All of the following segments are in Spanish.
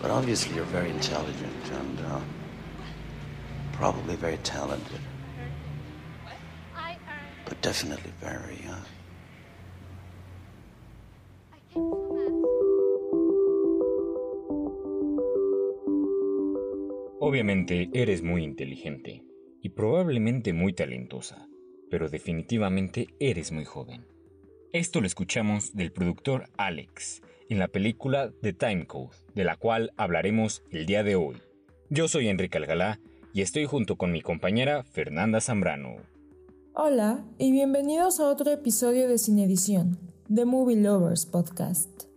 But obviously you're very intelligent and uh, probably very talented. But definitely very young. Obviamente eres muy inteligente y probablemente muy talentosa, pero definitivamente eres muy joven. Esto lo escuchamos del productor Alex en la película The Time Code, de la cual hablaremos el día de hoy. Yo soy Enrique Algalá y estoy junto con mi compañera Fernanda Zambrano. Hola y bienvenidos a otro episodio de Sin Edición, The Movie Lovers Podcast.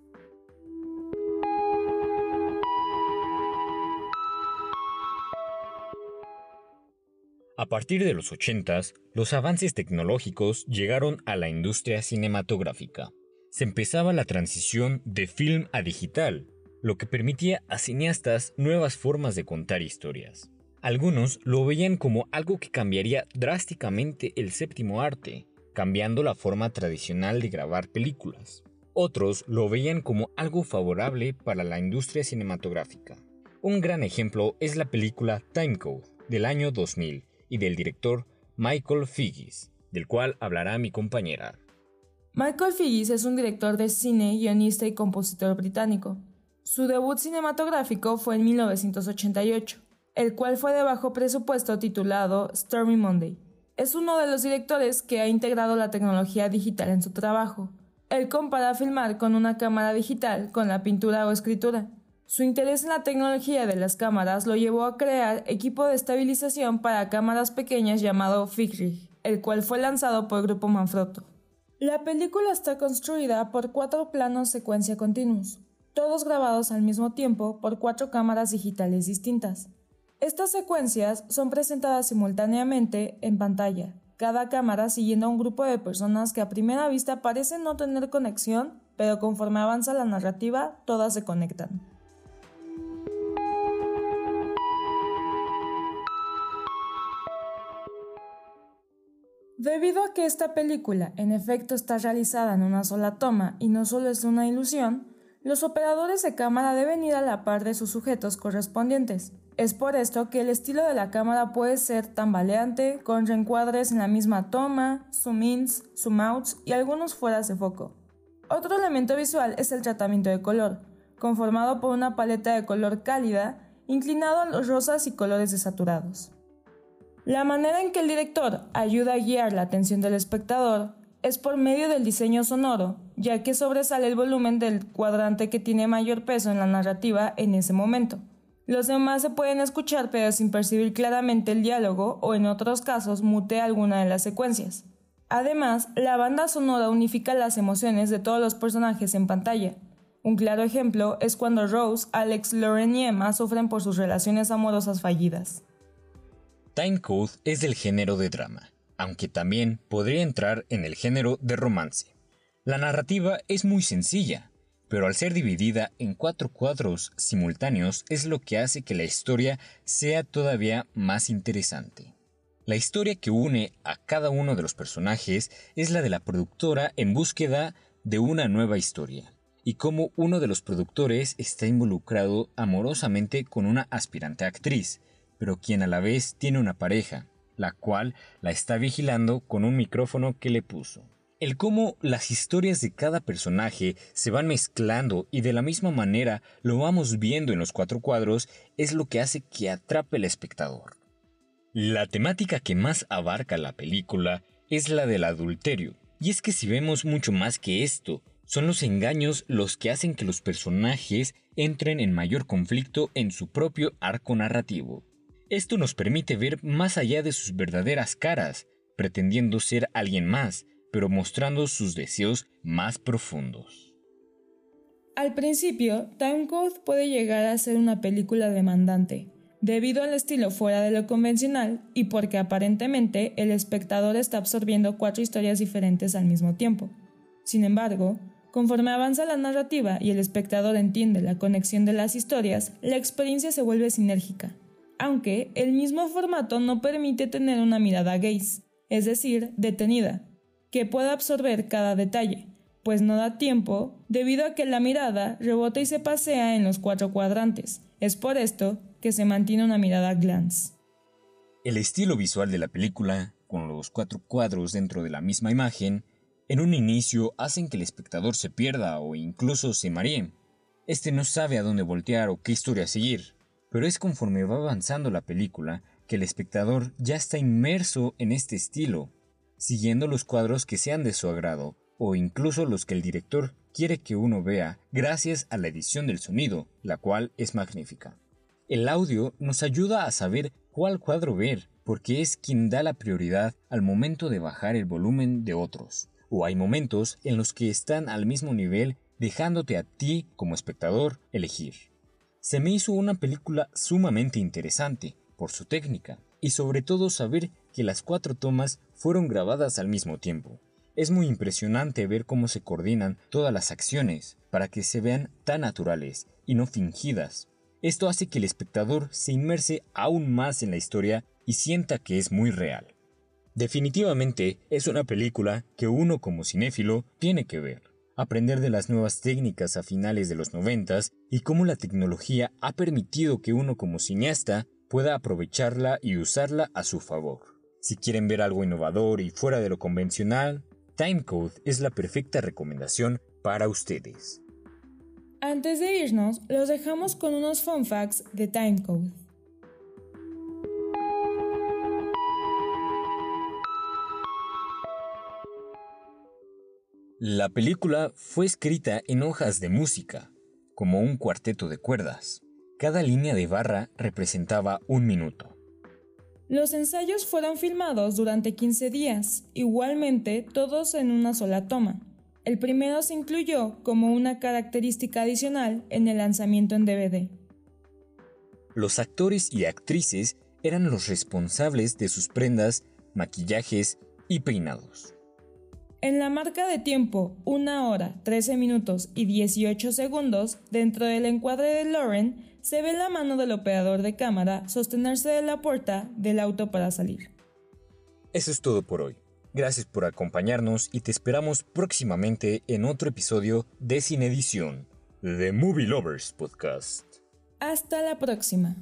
A partir de los 80, los avances tecnológicos llegaron a la industria cinematográfica. Se empezaba la transición de film a digital, lo que permitía a cineastas nuevas formas de contar historias. Algunos lo veían como algo que cambiaría drásticamente el séptimo arte, cambiando la forma tradicional de grabar películas. Otros lo veían como algo favorable para la industria cinematográfica. Un gran ejemplo es la película Timecode del año 2000, y del director Michael Figgis, del cual hablará mi compañera. Michael Figgis es un director de cine, guionista y compositor británico. Su debut cinematográfico fue en 1988, el cual fue de bajo presupuesto titulado Stormy Monday. Es uno de los directores que ha integrado la tecnología digital en su trabajo. Él compara filmar con una cámara digital con la pintura o escritura, su interés en la tecnología de las cámaras lo llevó a crear equipo de estabilización para cámaras pequeñas llamado Figrig, el cual fue lanzado por el Grupo Manfrotto. La película está construida por cuatro planos secuencia continuos, todos grabados al mismo tiempo por cuatro cámaras digitales distintas. Estas secuencias son presentadas simultáneamente en pantalla, cada cámara siguiendo a un grupo de personas que a primera vista parecen no tener conexión, pero conforme avanza la narrativa, todas se conectan. Debido a que esta película en efecto está realizada en una sola toma y no solo es una ilusión, los operadores de cámara deben ir a la par de sus sujetos correspondientes. Es por esto que el estilo de la cámara puede ser tambaleante, con reencuadres en la misma toma, zoom-ins, zoom-outs y algunos fueras de foco. Otro elemento visual es el tratamiento de color, conformado por una paleta de color cálida, inclinado a los rosas y colores desaturados. La manera en que el director ayuda a guiar la atención del espectador es por medio del diseño sonoro, ya que sobresale el volumen del cuadrante que tiene mayor peso en la narrativa en ese momento. Los demás se pueden escuchar pero sin percibir claramente el diálogo o en otros casos mute alguna de las secuencias. Además, la banda sonora unifica las emociones de todos los personajes en pantalla. Un claro ejemplo es cuando Rose, Alex, Lauren y Emma sufren por sus relaciones amorosas fallidas. Timecode es del género de drama, aunque también podría entrar en el género de romance. La narrativa es muy sencilla, pero al ser dividida en cuatro cuadros simultáneos es lo que hace que la historia sea todavía más interesante. La historia que une a cada uno de los personajes es la de la productora en búsqueda de una nueva historia, y cómo uno de los productores está involucrado amorosamente con una aspirante actriz, pero quien a la vez tiene una pareja, la cual la está vigilando con un micrófono que le puso. El cómo las historias de cada personaje se van mezclando y de la misma manera lo vamos viendo en los cuatro cuadros es lo que hace que atrape al espectador. La temática que más abarca la película es la del adulterio, y es que si vemos mucho más que esto, son los engaños los que hacen que los personajes entren en mayor conflicto en su propio arco narrativo. Esto nos permite ver más allá de sus verdaderas caras, pretendiendo ser alguien más, pero mostrando sus deseos más profundos. Al principio, Timecode puede llegar a ser una película demandante, debido al estilo fuera de lo convencional y porque aparentemente el espectador está absorbiendo cuatro historias diferentes al mismo tiempo. Sin embargo, conforme avanza la narrativa y el espectador entiende la conexión de las historias, la experiencia se vuelve sinérgica aunque el mismo formato no permite tener una mirada gaze, es decir, detenida, que pueda absorber cada detalle, pues no da tiempo debido a que la mirada rebota y se pasea en los cuatro cuadrantes. Es por esto que se mantiene una mirada glance. El estilo visual de la película, con los cuatro cuadros dentro de la misma imagen, en un inicio hacen que el espectador se pierda o incluso se maree. Este no sabe a dónde voltear o qué historia seguir, pero es conforme va avanzando la película que el espectador ya está inmerso en este estilo, siguiendo los cuadros que sean de su agrado o incluso los que el director quiere que uno vea gracias a la edición del sonido, la cual es magnífica. El audio nos ayuda a saber cuál cuadro ver, porque es quien da la prioridad al momento de bajar el volumen de otros, o hay momentos en los que están al mismo nivel dejándote a ti como espectador elegir. Se me hizo una película sumamente interesante por su técnica y sobre todo saber que las cuatro tomas fueron grabadas al mismo tiempo. Es muy impresionante ver cómo se coordinan todas las acciones para que se vean tan naturales y no fingidas. Esto hace que el espectador se inmerse aún más en la historia y sienta que es muy real. Definitivamente es una película que uno como cinéfilo tiene que ver, aprender de las nuevas técnicas a finales de los noventas y cómo la tecnología ha permitido que uno como cineasta pueda aprovecharla y usarla a su favor. Si quieren ver algo innovador y fuera de lo convencional, Timecode es la perfecta recomendación para ustedes. Antes de irnos, los dejamos con unos fun facts de Timecode. La película fue escrita en hojas de música, como un cuarteto de cuerdas. Cada línea de barra representaba un minuto. Los ensayos fueron filmados durante 15 días, igualmente todos en una sola toma. El primero se incluyó como una característica adicional en el lanzamiento en DVD. Los actores y actrices eran los responsables de sus prendas, maquillajes y peinados. En la marca de tiempo 1 hora, 13 minutos y 18 segundos, dentro del encuadre de Lauren, se ve la mano del operador de cámara sostenerse de la puerta del auto para salir. Eso es todo por hoy. Gracias por acompañarnos y te esperamos próximamente en otro episodio de Sin Edición, The Movie Lovers Podcast. Hasta la próxima.